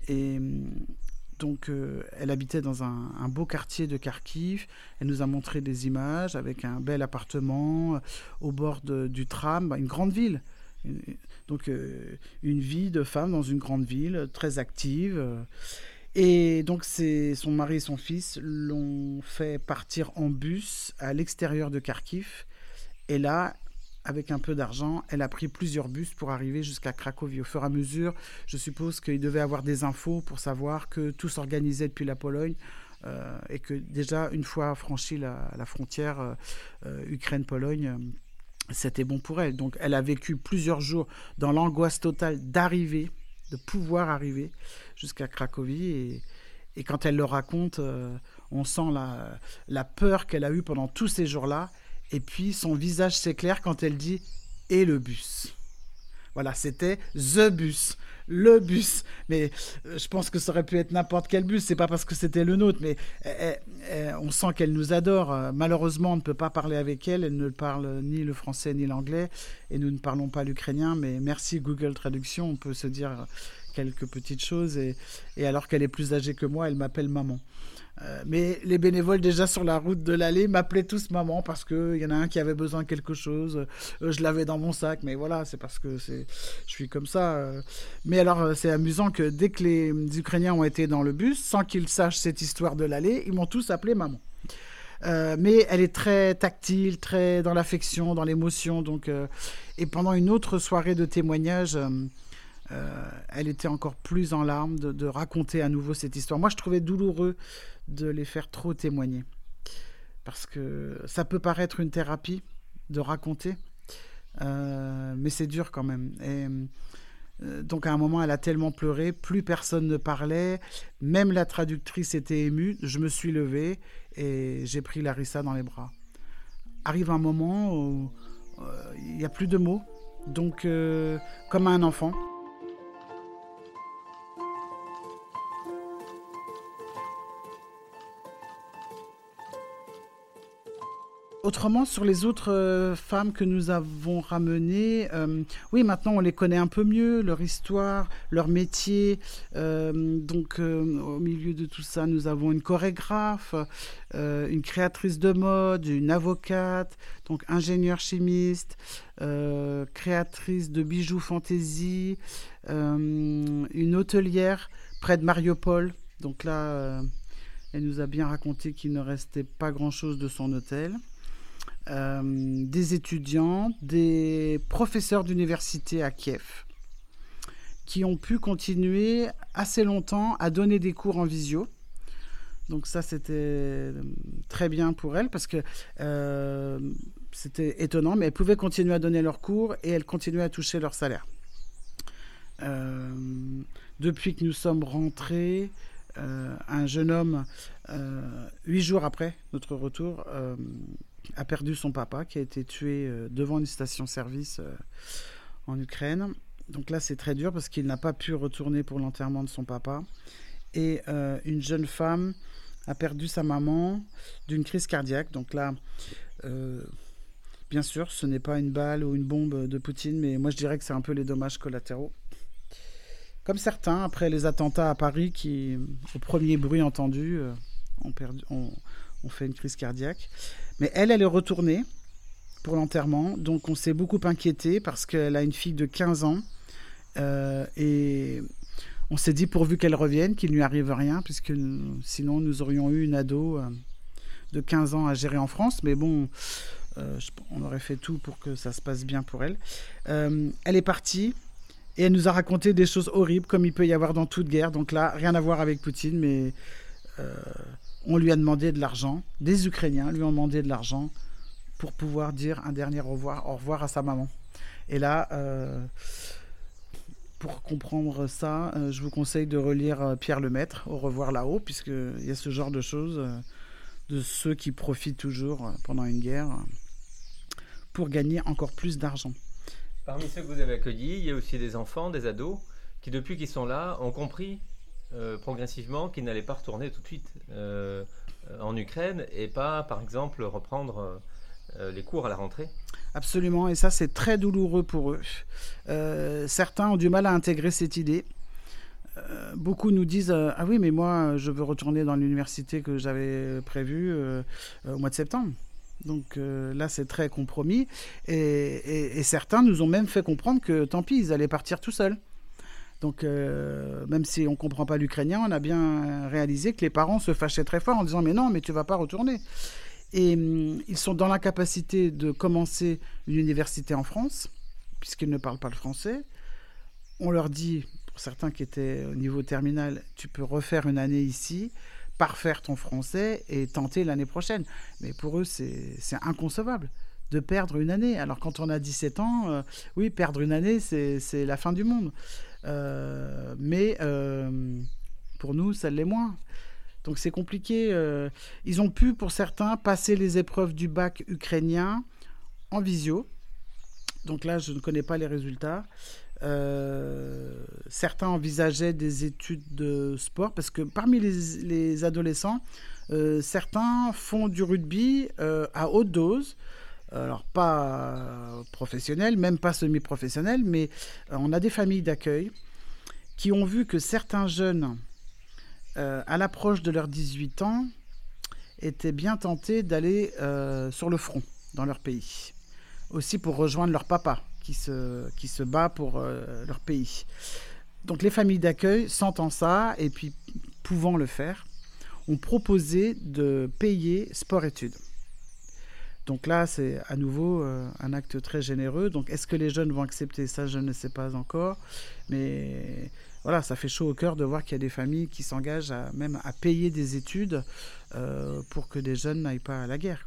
B: Et donc, euh, elle habitait dans un, beau quartier de Kharkiv. Elle nous a montré des images avec un bel appartement euh, au bord du tram, une grande ville. Donc, euh, une vie de femme dans une grande ville, très active. Et donc, son mari et son fils l'ont fait partir en bus à l'extérieur de Kharkiv. Et là, avec un peu d'argent, elle a pris plusieurs bus pour arriver jusqu'à Cracovie. Au fur et à mesure, je suppose qu'il devait avoir des infos pour savoir que tout s'organisait depuis la Pologne euh, et que déjà, une fois franchi la, frontière euh, euh, Ukraine-Pologne, c'était bon pour elle. Donc, elle a vécu plusieurs jours dans l'angoisse totale d'arriver, de pouvoir arriver jusqu'à Cracovie. Et, quand elle le raconte, on sent la peur qu'elle a eue pendant tous ces jours-là et puis son visage s'éclaire quand elle dit et le bus. Voilà, c'était the bus, le bus. Mais euh, je pense que ça aurait pu être n'importe quel bus. C'est pas parce que c'était le nôtre, mais eh, eh, eh, on sent qu'elle nous adore. Euh, malheureusement, on ne peut pas parler avec elle. Elle ne parle ni le français ni l'anglais, et nous ne parlons pas l'ukrainien. Mais merci Google Traduction, on peut se dire quelques petites choses. Et, et alors qu'elle est plus âgée que moi, elle m'appelle maman. Euh, mais les bénévoles déjà sur la route de l'allée m'appelaient tous maman parce qu'il y en a un qui avait besoin de quelque chose. Euh, je l'avais dans mon sac, mais voilà, c'est parce que je suis comme ça. Euh. Mais alors c'est amusant que dès que les Ukrainiens ont été dans le bus, sans qu'ils sachent cette histoire de l'allée, ils m'ont tous appelé maman. mais elle est très tactile, très dans l'affection, dans l'émotion. Donc, et pendant une autre soirée de témoignage, elle était encore plus en larmes de, raconter à nouveau cette histoire. Moi, je trouvais douloureux de les faire trop témoigner. Parce que ça peut paraître une thérapie de raconter, euh, mais c'est dur quand même. Euh, donc à un moment, elle a tellement pleuré, plus personne ne parlait, même la traductrice était émue. Je me suis levé et j'ai pris Larissa dans les bras. Arrive un moment où euh, il n'y a plus de mots, donc comme un enfant. Autrement, sur les autres euh, femmes que nous avons ramenées, euh, oui, maintenant on les connaît un peu mieux, leur histoire, leur métier. Euh, donc, au milieu de tout ça, nous avons une chorégraphe, une créatrice de mode, une avocate, donc ingénieure chimiste, créatrice de bijoux fantaisie, une hôtelière près de Mariupol. Donc là, elle nous a bien raconté qu'il ne restait pas grand-chose de son hôtel. Euh, des étudiants, des professeurs d'université à Kiev, qui ont pu continuer assez longtemps à donner des cours en visio. Donc ça, c'était très bien pour elles parce que euh, c'était étonnant, mais elles pouvaient continuer à donner leurs cours et elles continuaient à toucher leur salaire. Euh, depuis que nous sommes rentrés, un jeune homme, huit jours après notre retour, a perdu son papa qui a été tué euh, devant une station-service euh, en Ukraine. Donc là, c'est très dur parce qu'il n'a pas pu retourner pour l'enterrement de son papa. Et euh, une jeune femme a perdu sa maman d'une crise cardiaque. Donc là, bien sûr, ce n'est pas une balle ou une bombe de Poutine, mais moi je dirais que c'est un peu les dommages collatéraux. Comme certains, après les attentats à Paris, qui, au premier bruit entendu, ont, perdu, fait une crise cardiaque. Mais elle, elle est retournée pour l'enterrement. Donc on s'est beaucoup inquiété parce qu'elle a une fille de 15 ans. Euh, et on s'est dit pourvu qu'elle revienne, qu'il ne lui arrive rien, puisque sinon nous aurions eu une ado euh, de 15 ans à gérer en France. Mais bon, euh, on aurait fait tout pour que ça se passe bien pour elle. elle est partie. Et elle nous a raconté des choses horribles, comme il peut y avoir dans toute guerre. Donc là, rien à voir avec Poutine, mais on lui a demandé de l'argent, des Ukrainiens lui ont demandé de l'argent pour pouvoir dire un dernier au revoir, au revoir à sa maman. Et là, euh, pour comprendre ça, euh, je vous conseille de relire euh, Pierre Lemaître, Au revoir là-haut, puisqu'il y a ce genre de choses de ceux qui profitent toujours pendant une guerre pour gagner encore plus d'argent.
A: Parmi ceux que vous avez accueillis, il y a aussi des enfants, des ados, qui depuis qu'ils sont là ont compris euh, progressivement qu'il n'allait pas retourner tout de suite euh, en Ukraine et pas, par exemple, reprendre euh, les cours à la rentrée
B: Absolument, et ça c'est très douloureux pour eux. Certains ont du mal à intégrer cette idée. Beaucoup nous disent Ah oui, mais moi je veux retourner dans l'université que j'avais prévue au mois de septembre. Donc là, c'est très compromis. Et, et, certains nous ont même fait comprendre que tant pis, ils allaient partir tout seuls. Donc, même si on ne comprend pas l'ukrainien, on a bien réalisé que les parents se fâchaient très fort en disant Mais non, mais tu vas pas retourner. Et hum, ils sont dans l'incapacité de commencer une université en France, puisqu'ils ne parlent pas le français. On leur dit, pour certains qui étaient au niveau terminal, tu peux refaire une année ici, parfaire ton français et tenter l'année prochaine. Mais pour eux, c'est inconcevable de perdre une année. Alors quand on a 17 ans, euh, oui, perdre une année, c'est la fin du monde. Euh, mais euh, pour nous, ça l'est moins. Donc c'est compliqué. Euh, ils ont pu, pour certains, passer les épreuves du bac ukrainien en visio. Donc là, je ne connais pas les résultats. Certains envisageaient des études de sport parce que parmi les, adolescents, certains font du rugby à haute dose. Alors pas professionnel, même pas semi-professionnel, mais on a des familles d'accueil qui ont vu que certains jeunes euh, à l'approche de leurs 18 ans, étaient bien tentés d'aller euh, sur le front dans leur pays. Aussi pour rejoindre leur papa qui se, bat pour euh, leur pays. Donc les familles d'accueil, sentant ça et puis pouvant le faire, ont proposé de payer sport-études. Donc là, c'est à nouveau un acte très généreux. Donc est-ce que les jeunes vont accepter? Ça Je ne sais pas encore. Mais voilà, ça fait chaud au cœur de voir qu'il y a des familles qui s'engagent à, même à payer des études euh, pour que des jeunes n'aillent pas à la guerre.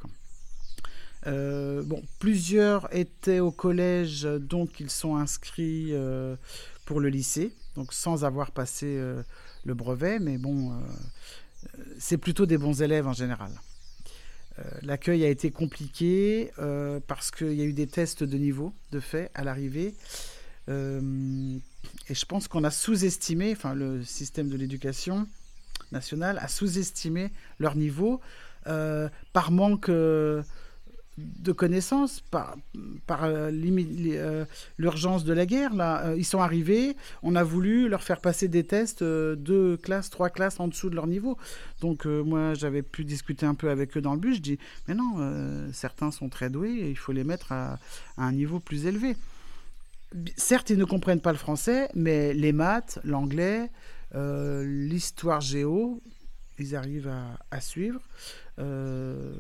B: Euh, bon, plusieurs étaient au collège, donc ils sont inscrits euh, pour le lycée, donc sans avoir passé le brevet, mais bon, c'est plutôt des bons élèves en général. L'accueil a été compliqué parce qu'il y a eu des tests de niveau de fait à l'arrivée. Et je pense qu'on a sous-estimé, enfin le système de l'éducation nationale a sous-estimé leur niveau euh, par manque euh, de connaissances, par, par euh, l'urgence de la guerre. Là, ils sont arrivés, on a voulu leur faire passer des tests deux classes, trois classes en dessous de leur niveau. Donc moi, j'avais pu discuter un peu avec eux dans le bus. Je dis, mais non, certains sont très doués, et il faut les mettre à un niveau plus élevé certes, ils ne comprennent pas le français, mais les maths, l'anglais, euh, l'histoire géo, ils arrivent à, suivre. Euh,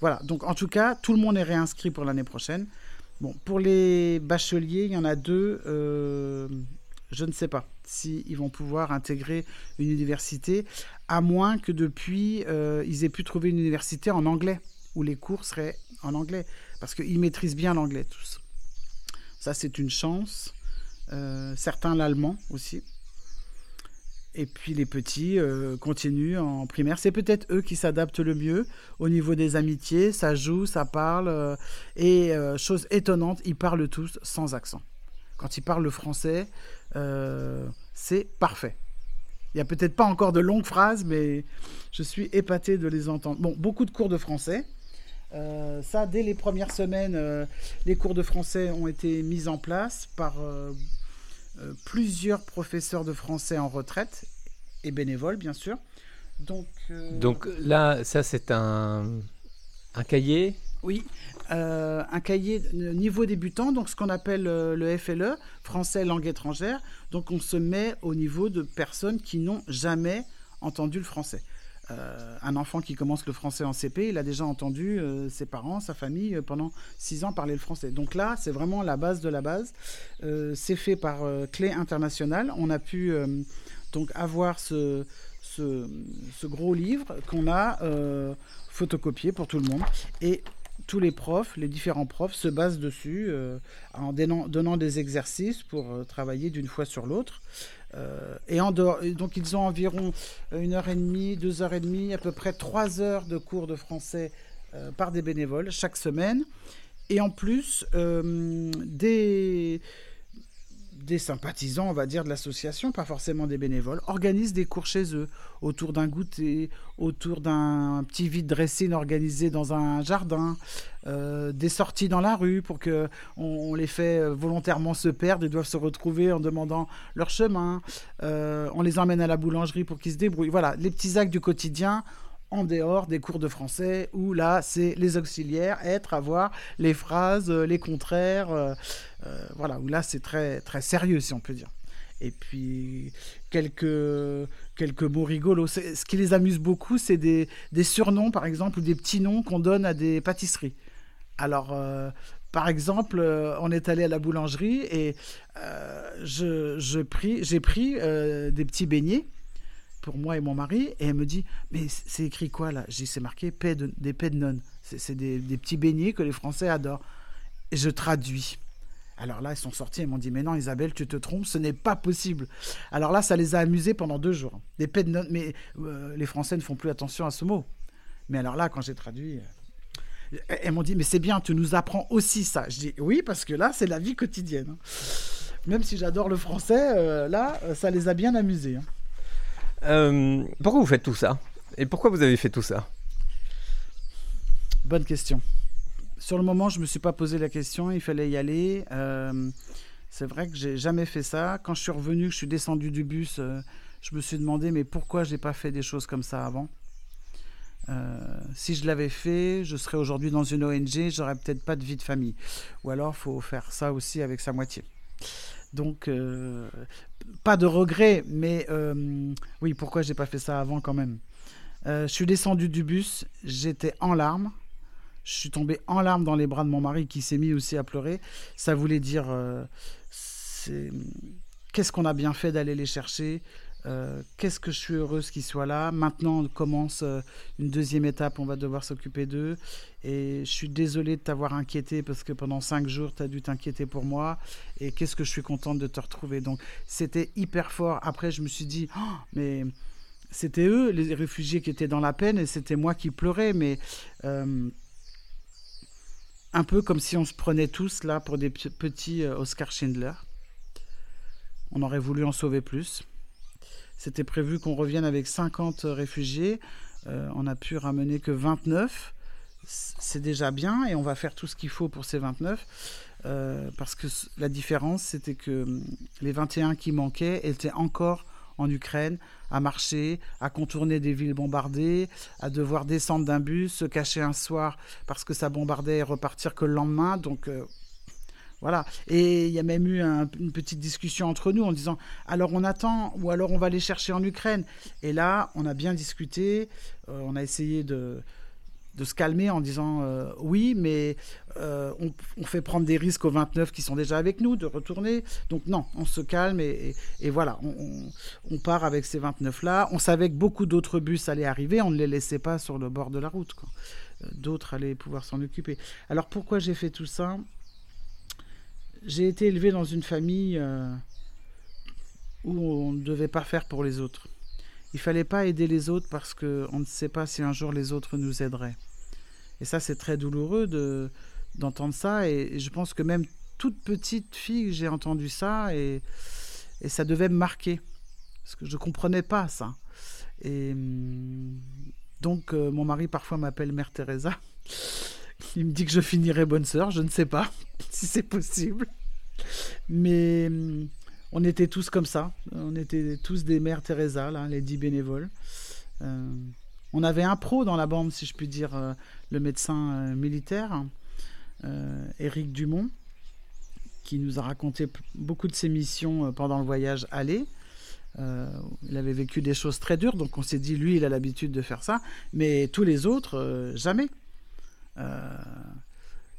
B: voilà, donc en tout cas, tout le monde est réinscrit pour l'année prochaine. Bon, pour les bacheliers, il y en a deux. Euh, je ne sais pas s'ils vont pouvoir intégrer une université, à moins que depuis, ils aient pu trouver une université en anglais, où les cours seraient en anglais, parce qu'ils maîtrisent bien l'anglais tous. Ça, c'est une chance. Euh, certains l'allemand aussi. Et puis les petits euh, continuent en primaire. C'est peut-être eux qui s'adaptent le mieux au niveau des amitiés. Ça joue, ça parle. Euh, et chose étonnante, ils parlent tous sans accent. Quand ils parlent le français, c'est parfait. Il n'y a peut-être pas encore de longues phrases, mais je suis épaté de les entendre. Bon, beaucoup de cours de français. Euh, ça, dès les premières semaines, euh, les cours de français ont été mis en place par euh, plusieurs professeurs de français en retraite et bénévoles, bien sûr.
A: Donc, Donc là, ça, c'est un, un cahier?
B: Oui, un cahier niveau débutant, donc ce qu'on appelle le FLE, français langue étrangère. Donc on se met au niveau de personnes qui n'ont jamais entendu le français. Euh, un enfant qui commence le français en CP, il a déjà entendu euh, ses parents, sa famille euh, pendant six ans parler le français. Donc là, c'est vraiment la base de la base. c'est fait par Clé International. On a pu donc avoir ce, ce gros livre qu'on a photocopié pour tout le monde. Et tous les profs, les différents profs se basent dessus en donnant, des exercices pour travailler d'une fois sur l'autre. Euh, et en dehors, donc ils ont environ une heure et demie, deux heures et demie, à peu près trois heures de cours de français euh, par des bénévoles chaque semaine. Et en plus, euh, des, des sympathisants, on va dire, de l'association, pas forcément des bénévoles, organisent des cours chez eux, autour d'un goûter, autour d'un petit vide dressing organisé dans un jardin, euh, des sorties dans la rue pour que on, les fait euh, volontairement se perdre et doivent se retrouver en demandant leur chemin. Euh, on les emmène à la boulangerie pour qu'ils se débrouillent. Voilà, les petits actes du quotidien en dehors des cours de français où là c'est les auxiliaires, être, avoir les phrases, les contraires. Euh, voilà, où là c'est très, très sérieux, si on peut dire. Et puis quelques, quelques mots rigolos. Ce qui les amuse beaucoup, c'est des, surnoms, par exemple, ou des petits noms qu'on donne à des pâtisseries. Alors, euh, par exemple, euh, on est allé à la boulangerie et j'ai pris des petits beignets pour moi et mon mari, et elle me dit Mais c'est écrit quoi là? J'ai c'est marqué de, des non C'est des, petits beignets que les Français adorent. Et je traduis. Alors là, ils sont sortis et m'ont dit Mais non, Isabelle, tu te trompes, ce n'est pas possible. Alors là, ça les a amusés pendant deux jours. Des mais euh, les Français ne font plus attention à ce mot. Mais alors là, quand j'ai traduit, euh, elles m'ont dit Mais c'est bien, tu nous apprends aussi ça. Je dis Oui, parce que là, c'est la vie quotidienne. Même si j'adore le français, euh, là, ça les a bien amusés.
A: Hein. Pourquoi vous faites tout ça? Et pourquoi vous avez fait tout ça?
B: Bonne question. Sur le moment, je ne me suis pas posé la question, il fallait y aller. Euh, c'est vrai que j'ai jamais fait ça. Quand je suis revenu, je suis descendu du bus, euh, je me suis demandé mais pourquoi j'ai pas fait des choses comme ça avant? Euh, si je l'avais fait, je serais aujourd'hui dans une ONG, j'aurais peut-être pas de vie de famille. Ou alors, faut faire ça aussi avec sa moitié. Donc, pas de regret, mais oui, pourquoi j'ai pas fait ça avant quand même Je suis descendu du bus, j'étais en larmes. Je suis tombé en larmes dans les bras de mon mari qui s'est mis aussi à pleurer. Ça voulait dire euh, qu'est-ce qu'on a bien fait d'aller les chercher? Euh, qu'est-ce que je suis heureuse qu'ils soient là. Maintenant, on commence euh, une deuxième étape, on va devoir s'occuper d'eux. Et je suis désolée de t'avoir inquiété parce que pendant cinq jours, tu as dû t'inquiéter pour moi. Et qu'est-ce que je suis contente de te retrouver. Donc, c'était hyper fort. Après, je me suis dit, oh, mais c'était eux, les réfugiés, qui étaient dans la peine et c'était moi qui pleurais. Mais un peu comme si on se prenait tous là pour des petits euh, Oscar Schindler. On aurait voulu en sauver plus. C'était prévu qu'on revienne avec 50 réfugiés. Euh, on a pu ramener que 29. C'est déjà bien et on va faire tout ce qu'il faut pour ces 29. Euh, parce que la différence, c'était que hum, les 21 qui manquaient étaient encore en Ukraine, à marcher, à contourner des villes bombardées, à devoir descendre d'un bus, se cacher un soir parce que ça bombardait et repartir que le lendemain. Donc euh, voilà. Et il y a même eu une petite discussion entre nous en disant alors on attend ou alors on va les chercher en Ukraine. Et là, on a bien discuté, euh, on a essayé de se calmer en disant euh, oui, mais euh, on, fait prendre des risques aux 29 qui sont déjà avec nous de retourner. Donc non, on se calme et, voilà, on, part avec ces 29-là. On savait que beaucoup d'autres bus allaient arriver, on ne les laissait pas sur le bord de la route. D'autres allaient pouvoir s'en occuper. Alors pourquoi j'ai fait tout ça? J'ai été élevé dans une famille où on ne devait pas faire pour les autres. Il fallait pas aider les autres parce qu'on ne sait pas si un jour les autres nous aideraient. Et ça, c'est très douloureux de, d'entendre ça. Et, je pense que même toute petite fille, j'ai entendu ça et, et, ça devait me marquer. Parce que je ne comprenais pas ça. Et hum, donc, euh, mon mari parfois m'appelle Mère Teresa. Il me dit que je finirai bonne sœur. Je ne sais pas si c'est possible. Mais hum, on était tous comme ça. On était tous des Mères Teresa, là, les dix bénévoles. Euh, on avait un pro dans la bande, si je puis dire, euh, le médecin euh, militaire, Éric Dumont, qui nous a raconté beaucoup de ses missions pendant le voyage aller. il avait vécu des choses très dures, donc on s'est dit, lui, il a l'habitude de faire ça, mais tous les autres, jamais.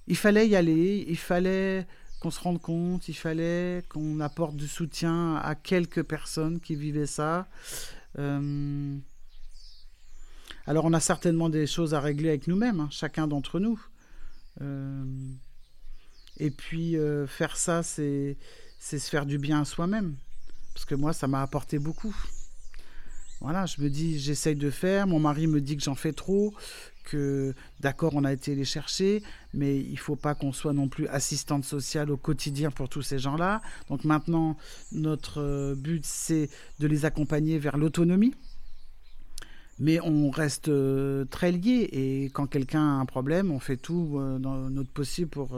B: Il fallait y aller, il fallait qu'on se rende compte, il fallait qu'on apporte du soutien à quelques personnes qui vivaient ça. Alors on a certainement des choses à régler avec nous-mêmes, hein, chacun d'entre nous. Euh, et puis euh, faire ça, c'est se faire du bien à soi-même. Parce que moi, ça m'a apporté beaucoup. Voilà, je me dis, j'essaye de faire. Mon mari me dit que j'en fais trop, que d'accord, on a été les chercher, mais il faut pas qu'on soit non plus assistante sociale au quotidien pour tous ces gens-là. Donc maintenant, notre euh, but, c'est de les accompagner vers l'autonomie. Mais on reste euh, très liés et quand quelqu'un a un problème, on fait tout euh, dans notre possible pour,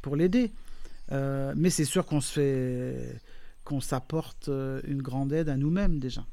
B: pour l'aider. mais c'est sûr qu'on se fait qu'on s'apporte euh, une grande aide à nous-mêmes déjà.